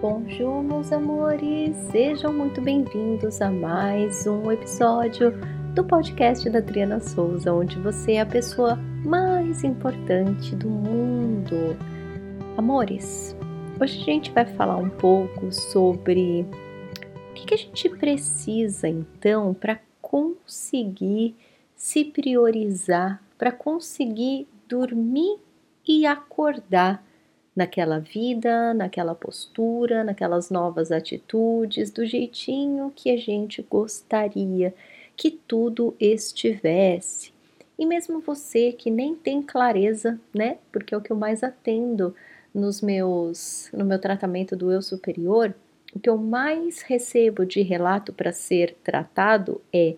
Bonjour, meus amores! Sejam muito bem-vindos a mais um episódio do podcast da Triana Souza, onde você é a pessoa mais importante do mundo. Amores, hoje a gente vai falar um pouco sobre o que, a gente precisa então para conseguir se priorizar, para conseguir dormir e acordar naquela vida, naquela postura, naquelas novas atitudes, do jeitinho que a gente gostaria que tudo estivesse. E mesmo você que nem tem clareza, né? Porque é o que eu mais atendo nos meus no meu tratamento do eu superior, o que eu mais recebo de relato para ser tratado é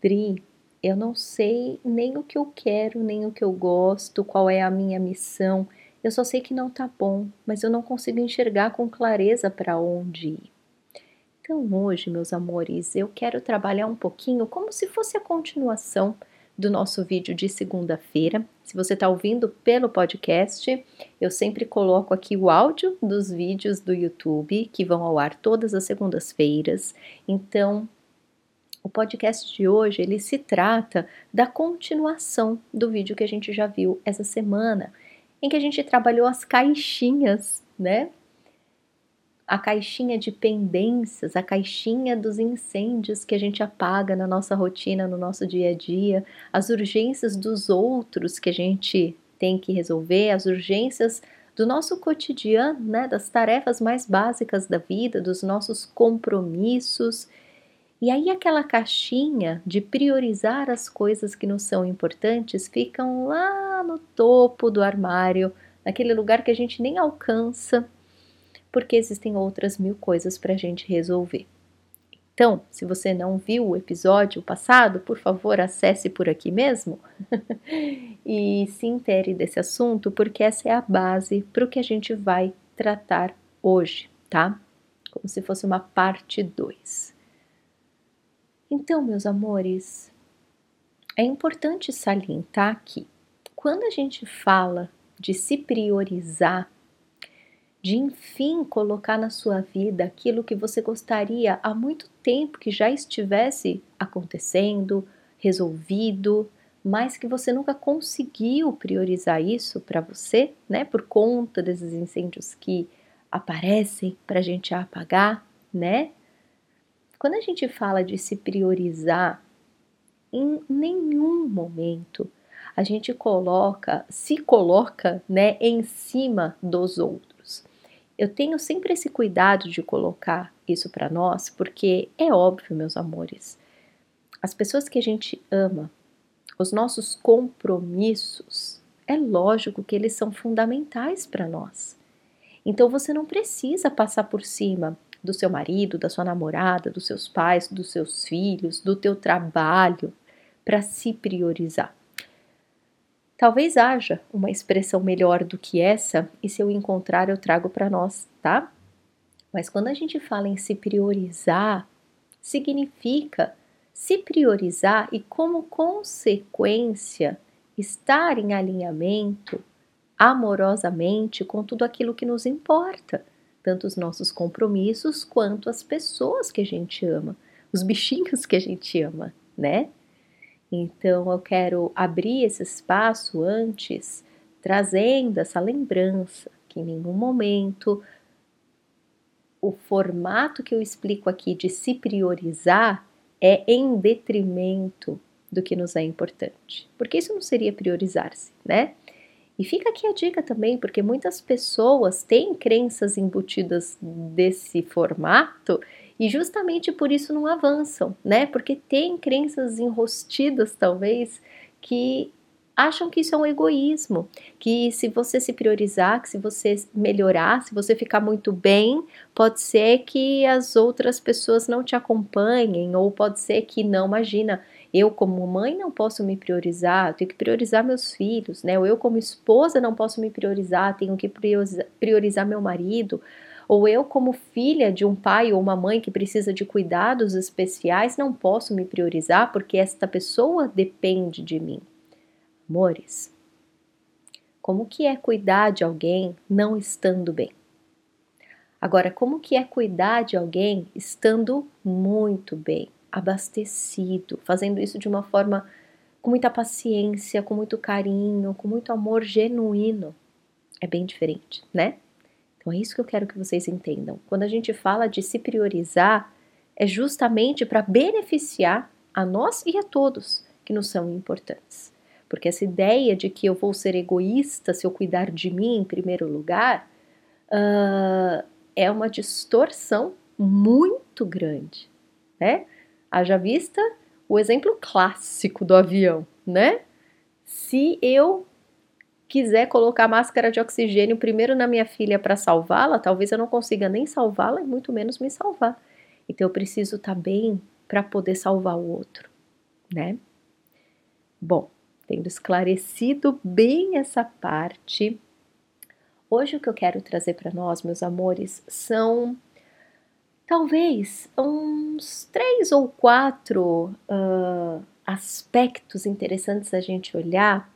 Dri, eu não sei nem o que eu quero, nem o que eu gosto, qual é a minha missão. Eu só sei que não tá bom, mas eu não consigo enxergar com clareza para onde ir. Então, hoje, meus amores, eu quero trabalhar um pouquinho como se fosse a continuação do nosso vídeo de segunda-feira. Se você está ouvindo pelo podcast, eu sempre coloco aqui o áudio dos vídeos do YouTube que vão ao ar todas as segundas-feiras. Então, o podcast de hoje ele se trata da continuação do vídeo que a gente já viu essa semana em que a gente trabalhou as caixinhas, né? A caixinha de pendências, a caixinha dos incêndios que a gente apaga na nossa rotina, no nosso dia a dia, as urgências dos outros que a gente tem que resolver, as urgências do nosso cotidiano, né, das tarefas mais básicas da vida, dos nossos compromissos e aí aquela caixinha de priorizar as coisas que nos são importantes ficam lá no topo do armário, naquele lugar que a gente nem alcança, porque existem outras mil coisas para a gente resolver. Então, se você não viu o episódio passado, por favor, acesse por aqui mesmo e se intere desse assunto, porque essa é a base para o que a gente vai tratar hoje, tá? Como se fosse uma parte 2. Então, meus amores, é importante salientar que quando a gente fala de se priorizar, de enfim colocar na sua vida aquilo que você gostaria há muito tempo que já estivesse acontecendo, resolvido, mas que você nunca conseguiu priorizar isso para você, né? Por conta desses incêndios que aparecem para a gente apagar, né? Quando a gente fala de se priorizar, em nenhum momento a gente coloca, se coloca, né, em cima dos outros. Eu tenho sempre esse cuidado de colocar isso para nós, porque é óbvio, meus amores, as pessoas que a gente ama, os nossos compromissos, é lógico que eles são fundamentais para nós. Então você não precisa passar por cima do seu marido, da sua namorada, dos seus pais, dos seus filhos, do teu trabalho, para se priorizar. Talvez haja uma expressão melhor do que essa, e se eu encontrar, eu trago para nós, tá? Mas quando a gente fala em se priorizar, significa se priorizar e, como consequência, estar em alinhamento amorosamente com tudo aquilo que nos importa tanto os nossos compromissos quanto as pessoas que a gente ama, os bichinhos que a gente ama, né? Então eu quero abrir esse espaço antes, trazendo essa lembrança que em nenhum momento o formato que eu explico aqui de se priorizar é em detrimento do que nos é importante, porque isso não seria priorizar-se, né? E fica aqui a dica também, porque muitas pessoas têm crenças embutidas desse formato e justamente por isso não avançam, né? Porque tem crenças enrostidas, talvez, que acham que isso é um egoísmo, que se você se priorizar, que se você melhorar, se você ficar muito bem, pode ser que as outras pessoas não te acompanhem, ou pode ser que não, imagina, eu, como mãe, não posso me priorizar, tenho que priorizar meus filhos, né? Ou eu, como esposa, não posso me priorizar, tenho que priorizar meu marido. Ou eu, como filha de um pai ou uma mãe que precisa de cuidados especiais, não posso me priorizar porque esta pessoa depende de mim. Amores, como que é cuidar de alguém não estando bem? Agora, como que é cuidar de alguém estando muito bem, abastecido, fazendo isso de uma forma com muita paciência, com muito carinho, com muito amor genuíno? É bem diferente, né? Então é isso que eu quero que vocês entendam. Quando a gente fala de se priorizar, é justamente para beneficiar a nós e a todos que nos são importantes. Porque essa ideia de que eu vou ser egoísta se eu cuidar de mim em primeiro lugar uh, é uma distorção muito grande, né? Haja vista o exemplo clássico do avião, né? Se eu quiser colocar máscara de oxigênio primeiro na minha filha para salvá-la, talvez eu não consiga nem salvá-la e muito menos me salvar. Então eu preciso estar tá bem para poder salvar o outro, né? Bom, tendo esclarecido bem essa parte, hoje o que eu quero trazer para nós, meus amores, são talvez uns três ou quatro uh, aspectos interessantes a gente olhar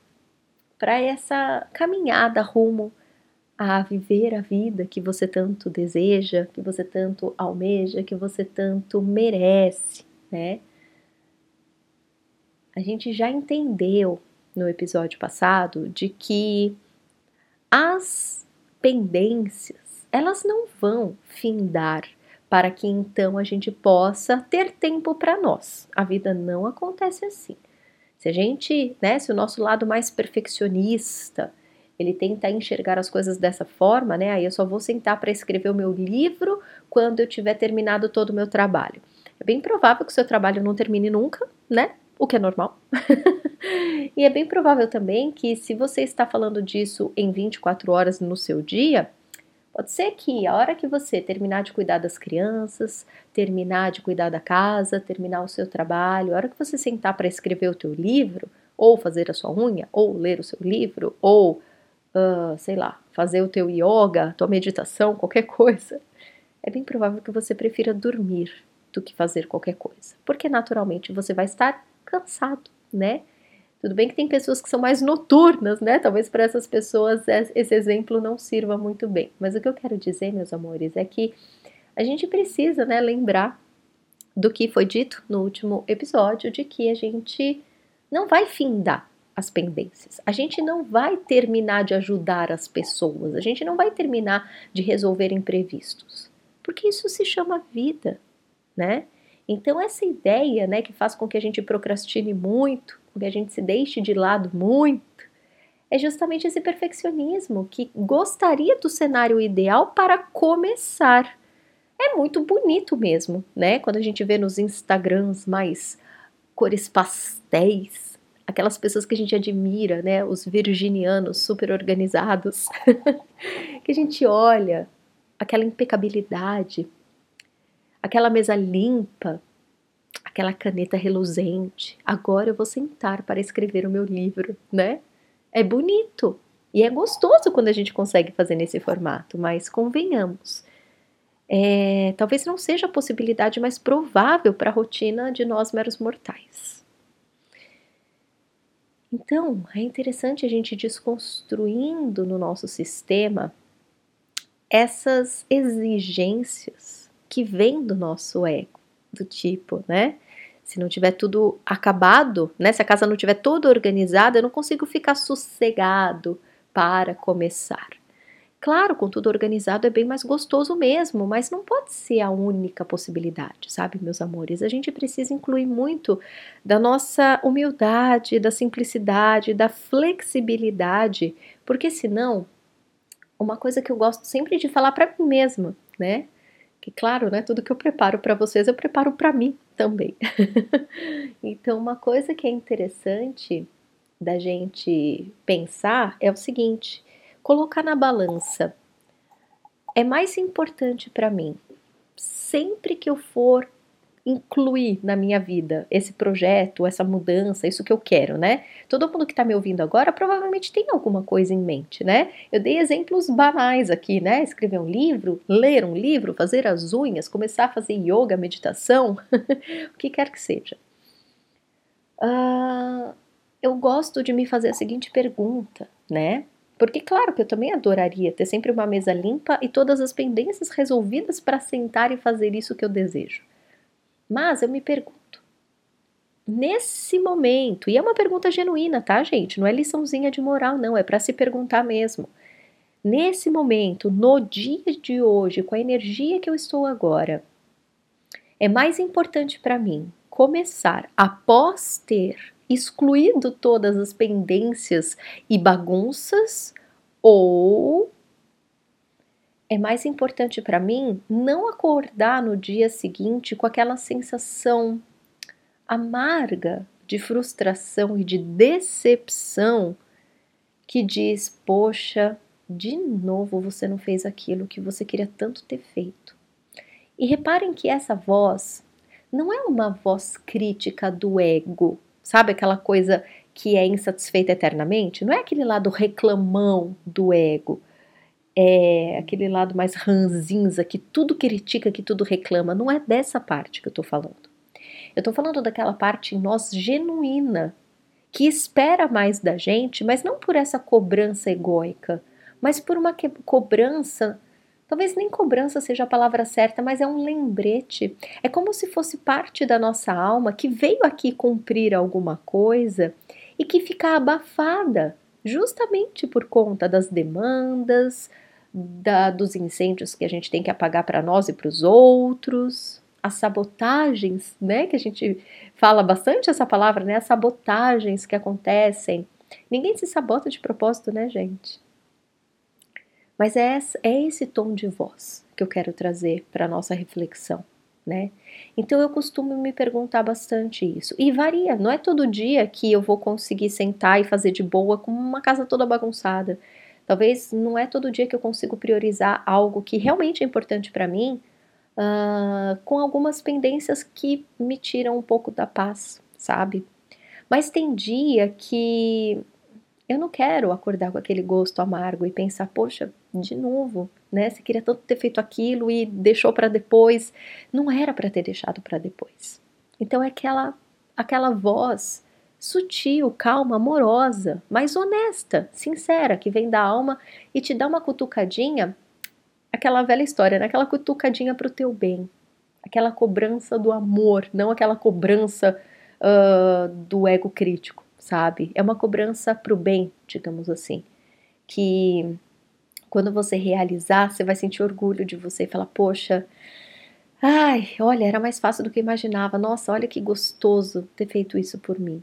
para essa caminhada rumo a viver a vida que você tanto deseja, que você tanto almeja, que você tanto merece, né? A gente já entendeu no episódio passado de que as pendências, elas não vão findar para que então a gente possa ter tempo para nós. A vida não acontece assim. Se a gente, né, se o nosso lado mais perfeccionista, ele tenta enxergar as coisas dessa forma, né? Aí eu só vou sentar para escrever o meu livro quando eu tiver terminado todo o meu trabalho. É bem provável que o seu trabalho não termine nunca, né? O que é normal. e é bem provável também que se você está falando disso em 24 horas no seu dia, pode ser que a hora que você terminar de cuidar das crianças, terminar de cuidar da casa, terminar o seu trabalho, a hora que você sentar para escrever o teu livro, ou fazer a sua unha, ou ler o seu livro, ou uh, sei lá, fazer o teu yoga, tua meditação, qualquer coisa, é bem provável que você prefira dormir do que fazer qualquer coisa, porque naturalmente você vai estar cansado, né? Tudo bem que tem pessoas que são mais noturnas, né? Talvez para essas pessoas esse exemplo não sirva muito bem. Mas o que eu quero dizer, meus amores, é que a gente precisa, né, lembrar do que foi dito no último episódio, de que a gente não vai findar as pendências. A gente não vai terminar de ajudar as pessoas, a gente não vai terminar de resolver imprevistos, porque isso se chama vida, né? Então essa ideia, né, que faz com que a gente procrastine muito, com que a gente se deixe de lado muito, é justamente esse perfeccionismo que gostaria do cenário ideal para começar. É muito bonito mesmo, né? Quando a gente vê nos Instagrams mais cores pastéis, aquelas pessoas que a gente admira, né? Os virginianos super organizados, que a gente olha aquela impecabilidade, aquela mesa limpa, aquela caneta reluzente. Agora eu vou sentar para escrever o meu livro, né? É bonito e é gostoso quando a gente consegue fazer nesse formato, mas convenhamos. É, talvez não seja a possibilidade mais provável para a rotina de nós meros mortais. Então, é interessante a gente desconstruindo no nosso sistema essas exigências que vêm do nosso ego, do tipo, né? Se não tiver tudo acabado, né? Se a casa não tiver toda organizada, eu não consigo ficar sossegado para começar. Claro, com tudo organizado é bem mais gostoso mesmo, mas não pode ser a única possibilidade, sabe, meus amores? A gente precisa incluir muito da nossa humildade, da simplicidade, da flexibilidade, porque senão, uma coisa que eu gosto sempre de falar para mim mesma, né? Que claro, né, tudo que eu preparo para vocês eu preparo para mim também. então, uma coisa que é interessante da gente pensar é o seguinte: colocar na balança é mais importante para mim sempre que eu for incluir na minha vida esse projeto, essa mudança, isso que eu quero, né? Todo mundo que está me ouvindo agora provavelmente tem alguma coisa em mente, né? Eu dei exemplos banais aqui, né? Escrever um livro, ler um livro, fazer as unhas, começar a fazer yoga, meditação, o que quer que seja. Uh, eu gosto de me fazer a seguinte pergunta, né? Porque, claro, que eu também adoraria ter sempre uma mesa limpa e todas as pendências resolvidas para sentar e fazer isso que eu desejo. Mas eu me pergunto, nesse momento, e é uma pergunta genuína, tá, gente? Não é liçãozinha de moral, não, é para se perguntar mesmo. Nesse momento, no dia de hoje, com a energia que eu estou agora, é mais importante para mim começar após ter excluído todas as pendências e bagunças ou é mais importante para mim não acordar no dia seguinte com aquela sensação amarga de frustração e de decepção que diz: Poxa, de novo você não fez aquilo que você queria tanto ter feito. E reparem que essa voz não é uma voz crítica do ego, sabe aquela coisa que é insatisfeita eternamente? Não é aquele lado reclamão do ego, é aquele lado mais ranzinza que tudo critica, que tudo reclama. Não é dessa parte que eu tô falando. Eu tô falando daquela parte em nós genuína, que espera mais da gente, mas não por essa cobrança egóica, mas por uma cobrança Talvez nem cobrança seja a palavra certa, mas é um lembrete. É como se fosse parte da nossa alma que veio aqui cumprir alguma coisa e que fica abafada, justamente por conta das demandas, da, dos incêndios que a gente tem que apagar para nós e para os outros, as sabotagens, né? Que a gente fala bastante essa palavra, né? As sabotagens que acontecem. Ninguém se sabota de propósito, né, gente? Mas é, é esse tom de voz que eu quero trazer para nossa reflexão, né? Então eu costumo me perguntar bastante isso. E varia, não é todo dia que eu vou conseguir sentar e fazer de boa com uma casa toda bagunçada. Talvez não é todo dia que eu consigo priorizar algo que realmente é importante para mim, uh, com algumas pendências que me tiram um pouco da paz, sabe? Mas tem dia que eu não quero acordar com aquele gosto amargo e pensar, poxa, de novo, né? Você queria tanto ter feito aquilo e deixou para depois. Não era para ter deixado para depois. Então é aquela aquela voz sutil, calma, amorosa, mas honesta, sincera, que vem da alma e te dá uma cutucadinha, aquela velha história, né? Aquela cutucadinha para o teu bem, aquela cobrança do amor, não aquela cobrança uh, do ego crítico sabe? É uma cobrança para o bem, digamos assim. Que quando você realizar, você vai sentir orgulho de você e falar: Poxa, ai, olha, era mais fácil do que imaginava. Nossa, olha que gostoso ter feito isso por mim.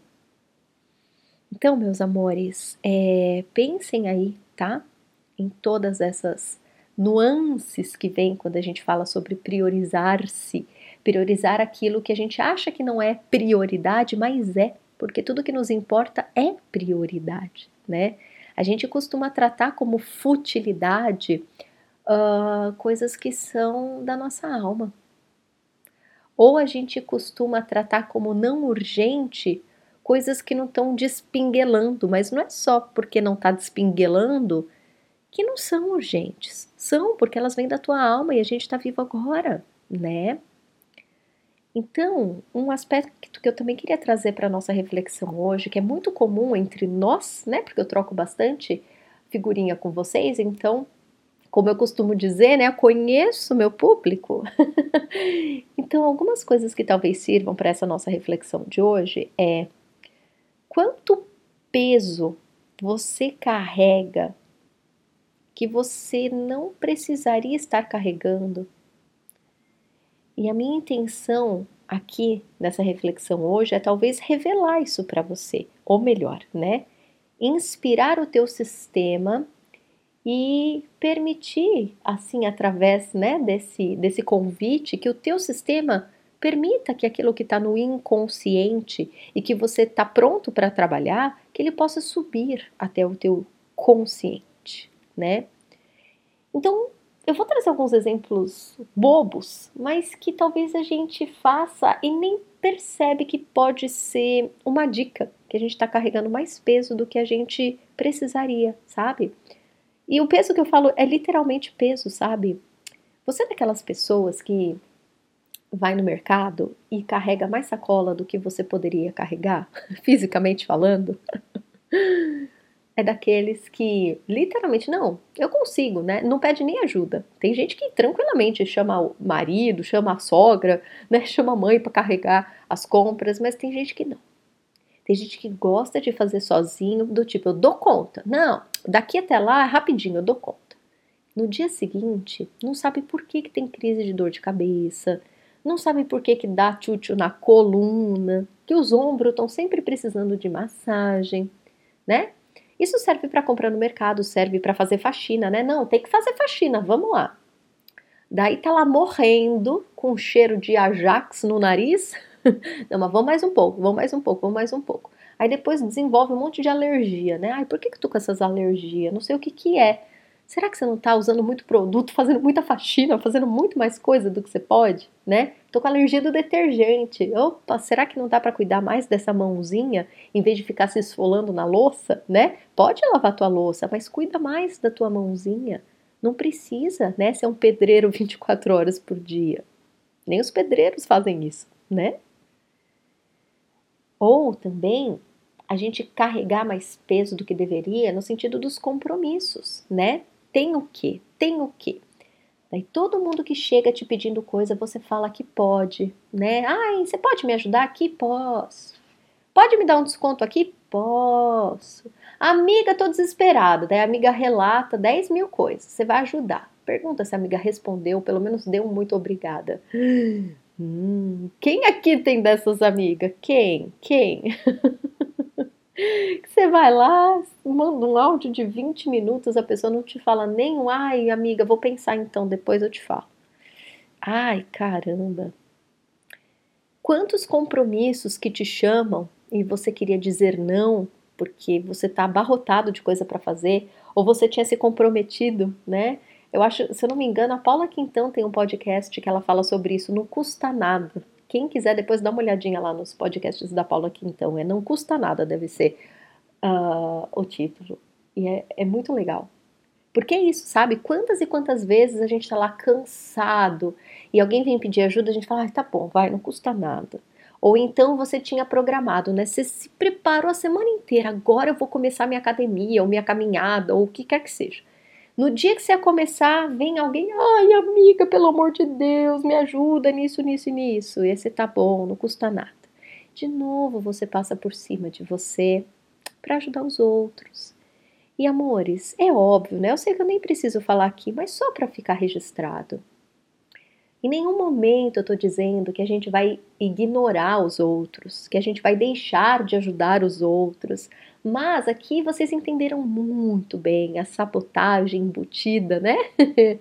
Então, meus amores, é, pensem aí, tá? Em todas essas nuances que vem quando a gente fala sobre priorizar-se, priorizar aquilo que a gente acha que não é prioridade, mas é porque tudo que nos importa é prioridade, né? A gente costuma tratar como futilidade uh, coisas que são da nossa alma. Ou a gente costuma tratar como não urgente coisas que não estão despinguelando, mas não é só porque não está despinguelando que não são urgentes. São porque elas vêm da tua alma e a gente está vivo agora, né? Então, um aspecto que eu também queria trazer para a nossa reflexão hoje, que é muito comum entre nós, né? Porque eu troco bastante figurinha com vocês, então, como eu costumo dizer, né? Eu conheço meu público. então, algumas coisas que talvez sirvam para essa nossa reflexão de hoje é quanto peso você carrega que você não precisaria estar carregando e a minha intenção aqui nessa reflexão hoje é talvez revelar isso para você, ou melhor, né? Inspirar o teu sistema e permitir, assim, através né, desse, desse convite, que o teu sistema permita que aquilo que está no inconsciente e que você está pronto para trabalhar, que ele possa subir até o teu consciente, né? Então, eu vou trazer alguns exemplos bobos, mas que talvez a gente faça e nem percebe que pode ser uma dica, que a gente está carregando mais peso do que a gente precisaria, sabe? E o peso que eu falo é literalmente peso, sabe? Você é daquelas pessoas que vai no mercado e carrega mais sacola do que você poderia carregar, fisicamente falando? é daqueles que literalmente não, eu consigo, né? Não pede nem ajuda. Tem gente que tranquilamente chama o marido, chama a sogra, né? Chama a mãe para carregar as compras, mas tem gente que não. Tem gente que gosta de fazer sozinho, do tipo, eu dou conta. Não, daqui até lá, rapidinho, eu dou conta. No dia seguinte, não sabe por que, que tem crise de dor de cabeça, não sabe por que, que dá tchutchu na coluna, que os ombros estão sempre precisando de massagem, né? Isso serve para comprar no mercado, serve para fazer faxina, né? Não, tem que fazer faxina, vamos lá. Daí tá lá morrendo com cheiro de Ajax no nariz. Não, mas vamos mais um pouco, vamos mais um pouco, vamos mais um pouco. Aí depois desenvolve um monte de alergia, né? Ai, por que, que tu com essas alergias? Não sei o que que é. Será que você não está usando muito produto, fazendo muita faxina, fazendo muito mais coisa do que você pode, né? Tô com alergia do detergente. Opa, será que não dá para cuidar mais dessa mãozinha em vez de ficar se esfolando na louça, né? Pode lavar tua louça, mas cuida mais da tua mãozinha. Não precisa, né, ser um pedreiro 24 horas por dia. Nem os pedreiros fazem isso, né? Ou também a gente carregar mais peso do que deveria no sentido dos compromissos, né? Tem o quê? Tem o quê? Daí todo mundo que chega te pedindo coisa, você fala que pode, né? Ai, você pode me ajudar aqui? Posso. Pode me dar um desconto aqui? Posso. Amiga, tô desesperada. Daí a amiga relata 10 mil coisas. Você vai ajudar. Pergunta se a amiga respondeu, pelo menos deu um muito obrigada. Hum, quem aqui tem dessas amigas? Quem? Quem? Você vai lá, manda um áudio de 20 minutos, a pessoa não te fala nem um, ai, amiga, vou pensar então, depois eu te falo. Ai, caramba. Quantos compromissos que te chamam e você queria dizer não porque você está abarrotado de coisa para fazer ou você tinha se comprometido, né? Eu acho, se eu não me engano, a Paula Quintão tem um podcast que ela fala sobre isso, não custa nada. Quem quiser depois dá uma olhadinha lá nos podcasts da Paula Quintão. É Não Custa Nada, deve ser uh, o título. E é, é muito legal. Porque é isso, sabe? Quantas e quantas vezes a gente tá lá cansado e alguém vem pedir ajuda, a gente fala, ah, tá bom, vai, não custa nada. Ou então você tinha programado, né? Você se preparou a semana inteira, agora eu vou começar minha academia, ou minha caminhada, ou o que quer que seja. No dia que você começar, vem alguém, ai amiga, pelo amor de Deus, me ajuda nisso, nisso e nisso. E esse tá bom, não custa nada. De novo você passa por cima de você para ajudar os outros. E amores, é óbvio, né? Eu sei que eu nem preciso falar aqui, mas só para ficar registrado. Em nenhum momento eu estou dizendo que a gente vai ignorar os outros, que a gente vai deixar de ajudar os outros. Mas aqui vocês entenderam muito bem a sabotagem embutida, né?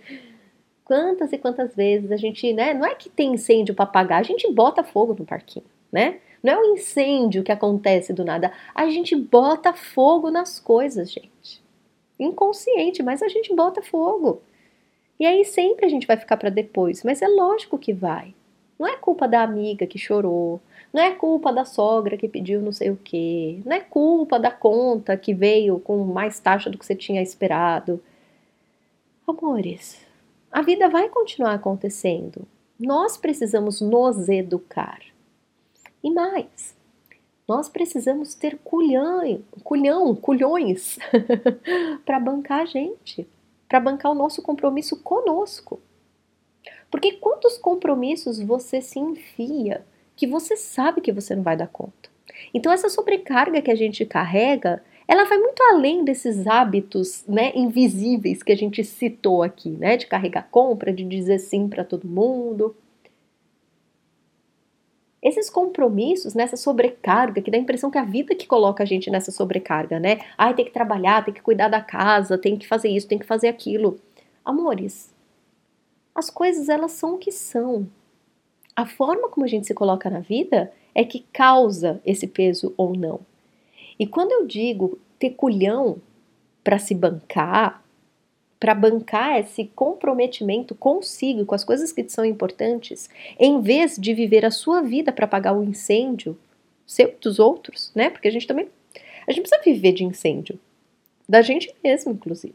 quantas e quantas vezes a gente, né? Não é que tem incêndio para apagar, a gente bota fogo no parquinho, né? Não é um incêndio que acontece do nada, a gente bota fogo nas coisas, gente. Inconsciente, mas a gente bota fogo. E aí sempre a gente vai ficar para depois, mas é lógico que vai. Não é culpa da amiga que chorou, não é culpa da sogra que pediu não sei o quê, não é culpa da conta que veio com mais taxa do que você tinha esperado. Amores, a vida vai continuar acontecendo. Nós precisamos nos educar. E mais, nós precisamos ter culhão, culhão, culhões para bancar a gente para bancar o nosso compromisso conosco. Porque quantos compromissos você se enfia que você sabe que você não vai dar conta? Então essa sobrecarga que a gente carrega, ela vai muito além desses hábitos, né, invisíveis que a gente citou aqui, né, de carregar compra, de dizer sim para todo mundo. Esses compromissos, nessa sobrecarga, que dá a impressão que a vida que coloca a gente nessa sobrecarga, né? Ai, tem que trabalhar, tem que cuidar da casa, tem que fazer isso, tem que fazer aquilo. Amores, as coisas elas são o que são. A forma como a gente se coloca na vida é que causa esse peso ou não. E quando eu digo ter culhão para se bancar, para bancar esse comprometimento consigo com as coisas que são importantes, em vez de viver a sua vida para apagar o incêndio seu dos outros, né? Porque a gente também a gente precisa viver de incêndio da gente mesmo, inclusive.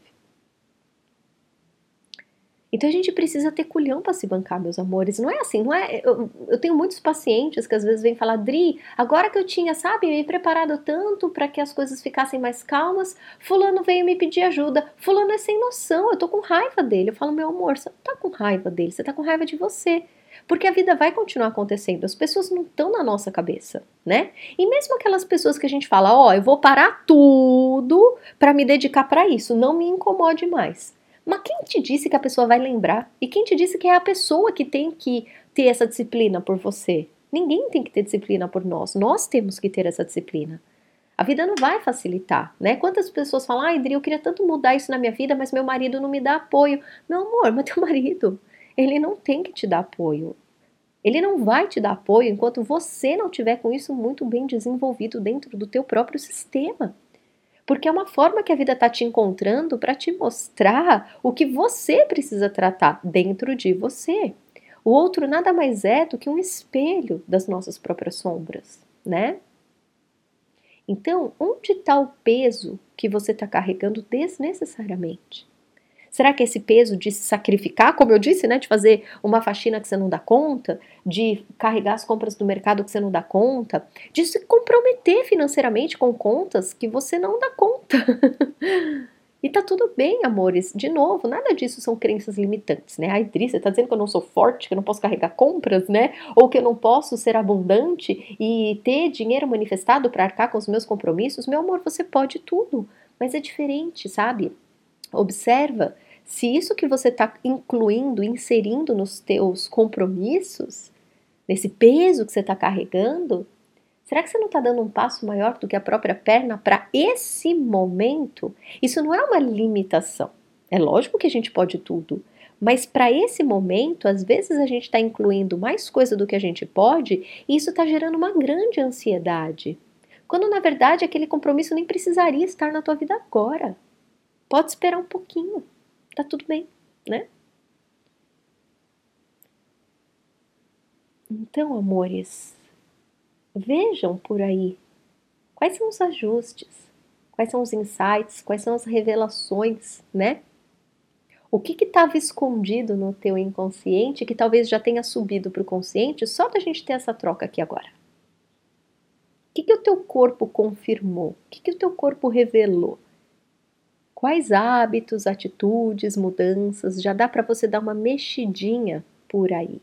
Então a gente precisa ter culhão para se bancar, meus amores. Não é assim, não é. Eu, eu, tenho muitos pacientes que às vezes vêm falar, Dri, agora que eu tinha, sabe, me preparado tanto para que as coisas ficassem mais calmas, fulano veio me pedir ajuda. Fulano é sem noção, eu tô com raiva dele. Eu falo, meu amor, você não tá com raiva dele, você tá com raiva de você. Porque a vida vai continuar acontecendo, as pessoas não estão na nossa cabeça, né? E mesmo aquelas pessoas que a gente fala, ó, oh, eu vou parar tudo para me dedicar para isso, não me incomode mais. Mas quem te disse que a pessoa vai lembrar? E quem te disse que é a pessoa que tem que ter essa disciplina por você? Ninguém tem que ter disciplina por nós. Nós temos que ter essa disciplina. A vida não vai facilitar, né? Quantas pessoas falam, ai, Adri, eu queria tanto mudar isso na minha vida, mas meu marido não me dá apoio. Meu amor, mas teu marido, ele não tem que te dar apoio. Ele não vai te dar apoio enquanto você não tiver com isso muito bem desenvolvido dentro do teu próprio sistema. Porque é uma forma que a vida está te encontrando para te mostrar o que você precisa tratar dentro de você. O outro nada mais é do que um espelho das nossas próprias sombras, né? Então, onde está o peso que você está carregando desnecessariamente? Será que esse peso de se sacrificar, como eu disse, né, de fazer uma faxina que você não dá conta, de carregar as compras do mercado que você não dá conta, de se comprometer financeiramente com contas que você não dá conta? E tá tudo bem, amores. De novo, nada disso são crenças limitantes, né? Ai, Dri, você tá dizendo que eu não sou forte, que eu não posso carregar compras, né? Ou que eu não posso ser abundante e ter dinheiro manifestado para arcar com os meus compromissos? Meu amor, você pode tudo, mas é diferente, sabe? Observa se isso que você está incluindo, inserindo nos teus compromissos, nesse peso que você está carregando, será que você não está dando um passo maior do que a própria perna para esse momento? Isso não é uma limitação. É lógico que a gente pode tudo, mas para esse momento, às vezes a gente está incluindo mais coisa do que a gente pode e isso está gerando uma grande ansiedade. Quando na verdade aquele compromisso nem precisaria estar na tua vida agora. Pode esperar um pouquinho tá tudo bem, né? Então, amores, vejam por aí quais são os ajustes, quais são os insights, quais são as revelações, né? O que estava escondido no teu inconsciente que talvez já tenha subido para o consciente só da gente ter essa troca aqui agora? O que, que o teu corpo confirmou? O que, que o teu corpo revelou? Quais hábitos, atitudes, mudanças já dá para você dar uma mexidinha por aí?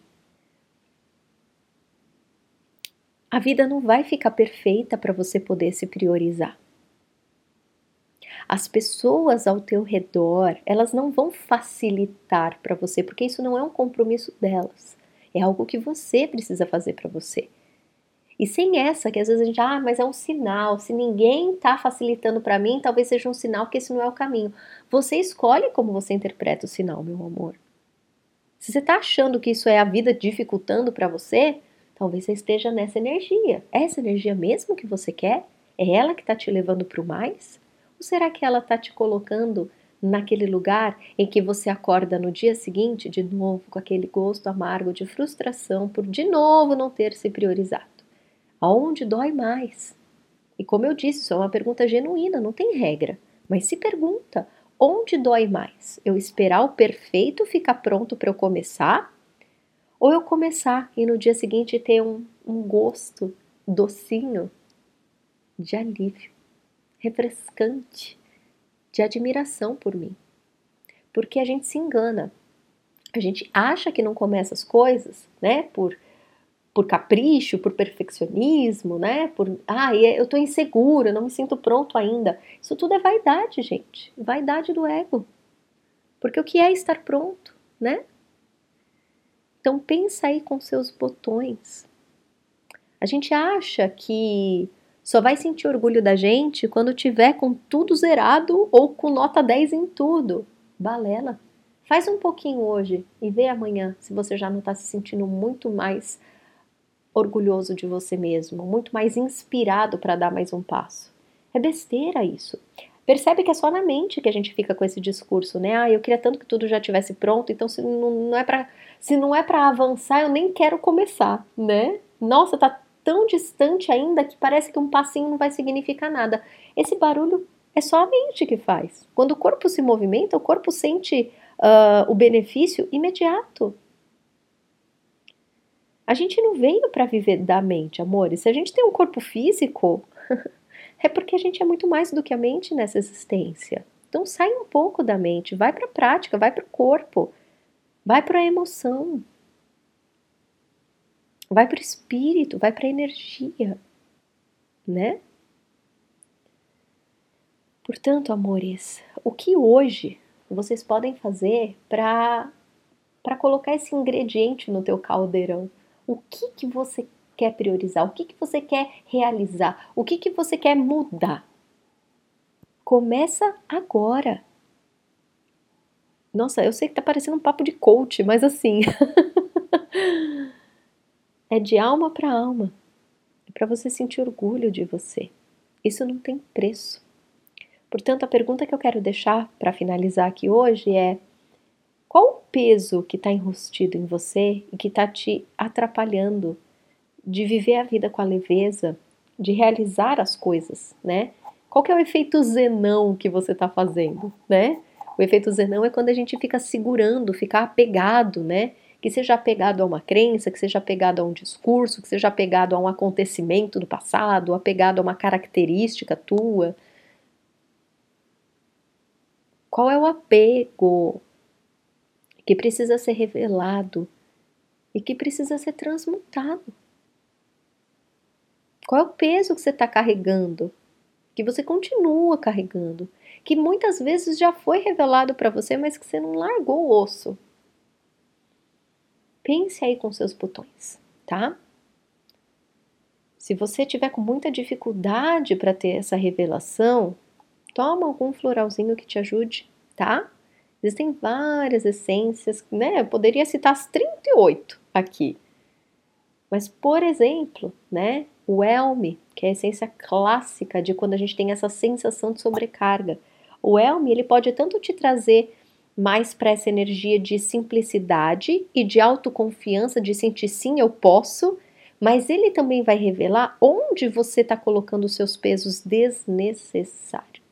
A vida não vai ficar perfeita para você poder se priorizar. As pessoas ao teu redor, elas não vão facilitar para você, porque isso não é um compromisso delas. É algo que você precisa fazer para você. E sem essa, que às vezes a gente, ah, mas é um sinal. Se ninguém está facilitando para mim, talvez seja um sinal que esse não é o caminho. Você escolhe como você interpreta o sinal, meu amor. Se você está achando que isso é a vida dificultando para você, talvez você esteja nessa energia. É essa energia mesmo que você quer? É ela que está te levando para o mais? Ou será que ela está te colocando naquele lugar em que você acorda no dia seguinte, de novo, com aquele gosto amargo de frustração por de novo não ter se priorizado? Aonde dói mais? E como eu disse, isso é uma pergunta genuína, não tem regra. Mas se pergunta, onde dói mais? Eu esperar o perfeito ficar pronto para eu começar? Ou eu começar e no dia seguinte ter um, um gosto docinho de alívio, refrescante, de admiração por mim? Porque a gente se engana. A gente acha que não começa as coisas, né, por por capricho, por perfeccionismo, né? Por, ah, eu tô insegura, não me sinto pronto ainda. Isso tudo é vaidade, gente. Vaidade do ego. Porque o que é estar pronto, né? Então pensa aí com seus botões. A gente acha que só vai sentir orgulho da gente quando tiver com tudo zerado ou com nota 10 em tudo. Balela. Faz um pouquinho hoje e vê amanhã se você já não está se sentindo muito mais orgulhoso de você mesmo, muito mais inspirado para dar mais um passo. É besteira isso. Percebe que é só na mente que a gente fica com esse discurso, né? Ah, eu queria tanto que tudo já tivesse pronto, então se não, é para se não é para avançar, eu nem quero começar, né? Nossa, tá tão distante ainda que parece que um passinho não vai significar nada. Esse barulho é só a mente que faz. Quando o corpo se movimenta, o corpo sente uh, o benefício imediato. A gente não veio para viver da mente, amores. Se a gente tem um corpo físico, é porque a gente é muito mais do que a mente nessa existência. Então sai um pouco da mente, vai para a prática, vai para o corpo, vai para a emoção, vai para o espírito, vai para a energia, né? Portanto, amores, o que hoje vocês podem fazer para para colocar esse ingrediente no teu caldeirão? O que que você quer priorizar? O que que você quer realizar? O que que você quer mudar? Começa agora. Nossa, eu sei que tá parecendo um papo de coach, mas assim, é de alma para alma. É para você sentir orgulho de você. Isso não tem preço. Portanto, a pergunta que eu quero deixar para finalizar aqui hoje é: qual o peso que está enrustido em você e que está te atrapalhando de viver a vida com a leveza, de realizar as coisas, né? Qual que é o efeito zenão que você está fazendo, né? O efeito zenão é quando a gente fica segurando, fica apegado, né? Que seja apegado a uma crença, que seja apegado a um discurso, que seja apegado a um acontecimento do passado, apegado a uma característica tua. Qual é o apego que precisa ser revelado e que precisa ser transmutado? Qual é o peso que você está carregando? Que você continua carregando? Que muitas vezes já foi revelado para você, mas que você não largou o osso. Pense aí com seus botões, tá? Se você tiver com muita dificuldade para ter essa revelação, Toma algum floralzinho que te ajude, tá? Existem várias essências, né? Eu poderia citar as 38 aqui. Mas, por exemplo, né? O Elme, que é a essência clássica de quando a gente tem essa sensação de sobrecarga. O Elme, ele pode tanto te trazer mais para essa energia de simplicidade e de autoconfiança, de sentir sim, eu posso, mas ele também vai revelar onde você está colocando os seus pesos desnecessários.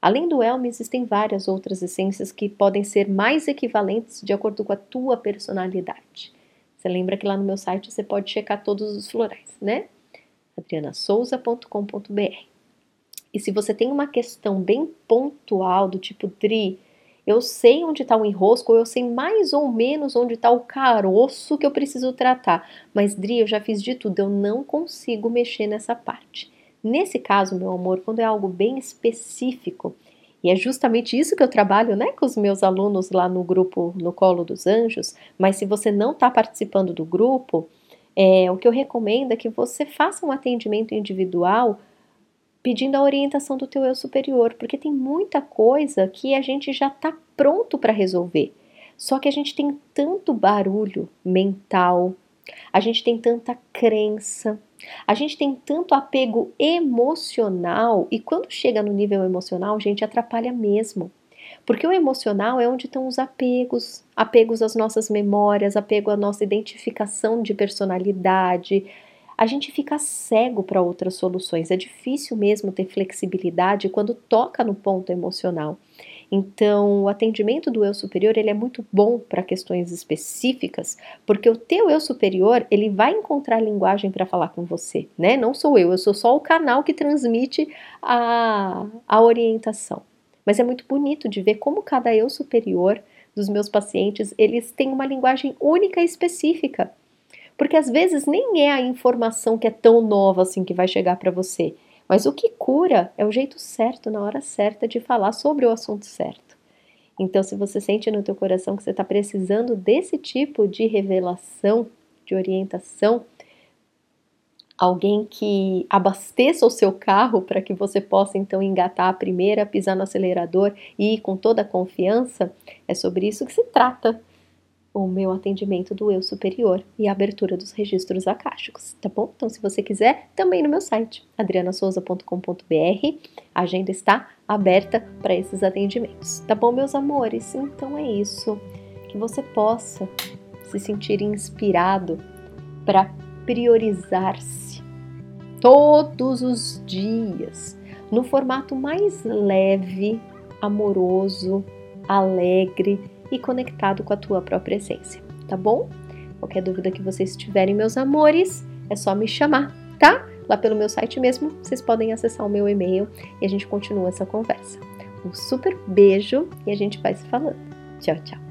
Além do elmo, existem várias outras essências que podem ser mais equivalentes de acordo com a tua personalidade. Você lembra que lá no meu site você pode checar todos os florais, né? adrianasouza.com.br. E se você tem uma questão bem pontual do tipo Dri, eu sei onde está o enrosco, ou eu sei mais ou menos onde está o caroço que eu preciso tratar, mas Dri, eu já fiz de tudo, eu não consigo mexer nessa parte. Nesse caso, meu amor, quando é algo bem específico, e é justamente isso que eu trabalho né, com os meus alunos lá no grupo No Colo dos Anjos, mas se você não está participando do grupo, é, o que eu recomendo é que você faça um atendimento individual pedindo a orientação do teu eu superior, porque tem muita coisa que a gente já está pronto para resolver. Só que a gente tem tanto barulho mental, a gente tem tanta crença, a gente tem tanto apego emocional e quando chega no nível emocional, a gente atrapalha mesmo. Porque o emocional é onde estão os apegos, apegos às nossas memórias, apego à nossa identificação de personalidade. A gente fica cego para outras soluções. É difícil mesmo ter flexibilidade quando toca no ponto emocional. Então, o atendimento do eu superior ele é muito bom para questões específicas, porque o teu eu superior ele vai encontrar linguagem para falar com você, né? Não sou eu, eu sou só o canal que transmite a, a orientação. Mas é muito bonito de ver como cada eu superior dos meus pacientes eles têm uma linguagem única e específica, porque às vezes nem é a informação que é tão nova assim que vai chegar para você mas o que cura é o jeito certo, na hora certa, de falar sobre o assunto certo. Então, se você sente no teu coração que você está precisando desse tipo de revelação, de orientação, alguém que abasteça o seu carro para que você possa então engatar a primeira, pisar no acelerador e ir com toda a confiança, é sobre isso que se trata o meu atendimento do eu superior e a abertura dos registros acásticos, tá bom? Então, se você quiser, também no meu site, adrianasouza.com.br, a agenda está aberta para esses atendimentos, tá bom, meus amores? Então é isso, que você possa se sentir inspirado para priorizar-se todos os dias no formato mais leve, amoroso, alegre e conectado com a tua própria essência, tá bom? Qualquer dúvida que vocês tiverem, meus amores, é só me chamar, tá? Lá pelo meu site mesmo, vocês podem acessar o meu e-mail e a gente continua essa conversa. Um super beijo e a gente vai se falando. Tchau, tchau.